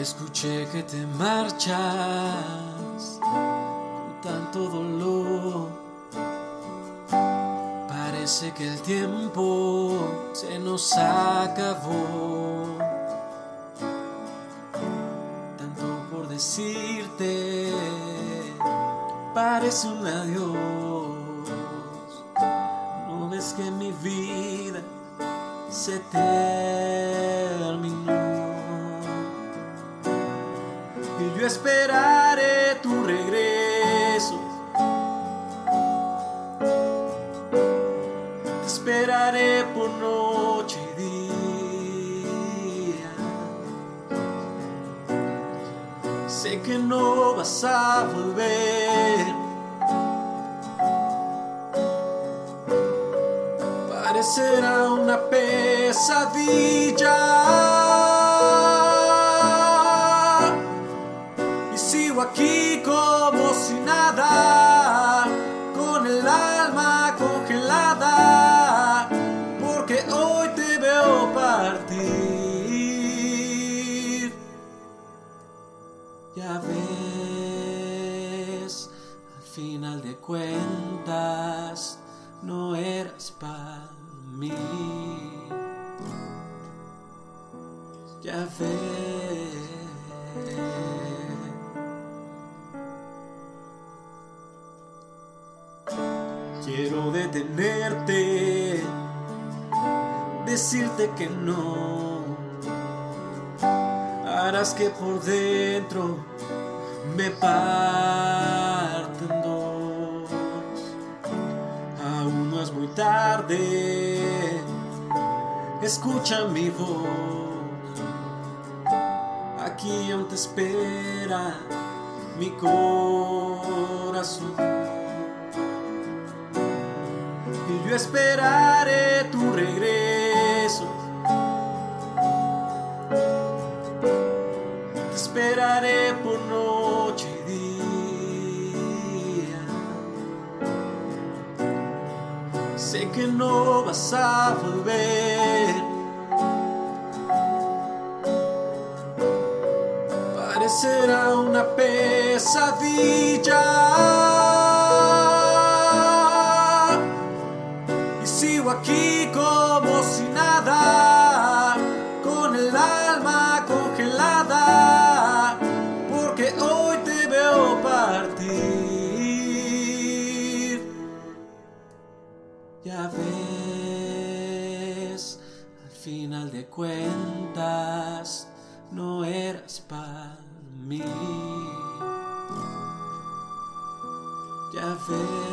Escuché que te marchas con tanto dolor. Parece que el tiempo se nos acabó. Tanto por decirte, parece un adiós. No ves que mi vida se terminó. Esperaré tu regreso. Te esperaré por noche y día. Sé que no vas a volver. Parecerá una pesadilla. Aquí como si nada, con el alma congelada, porque hoy te veo partir. Ya ves, al final de cuentas, no eras para mí. Ya ves. Quiero detenerte, decirte que no. Harás que por dentro me parten dos. Aún no es muy tarde, escucha mi voz. Aquí aún te espera mi corazón. Y yo esperaré tu regreso. Te esperaré por noche y día. Sé que no vas a volver. Parecerá una pesadilla. Ya ves, al final de cuentas, no eras para mí. Ya ves.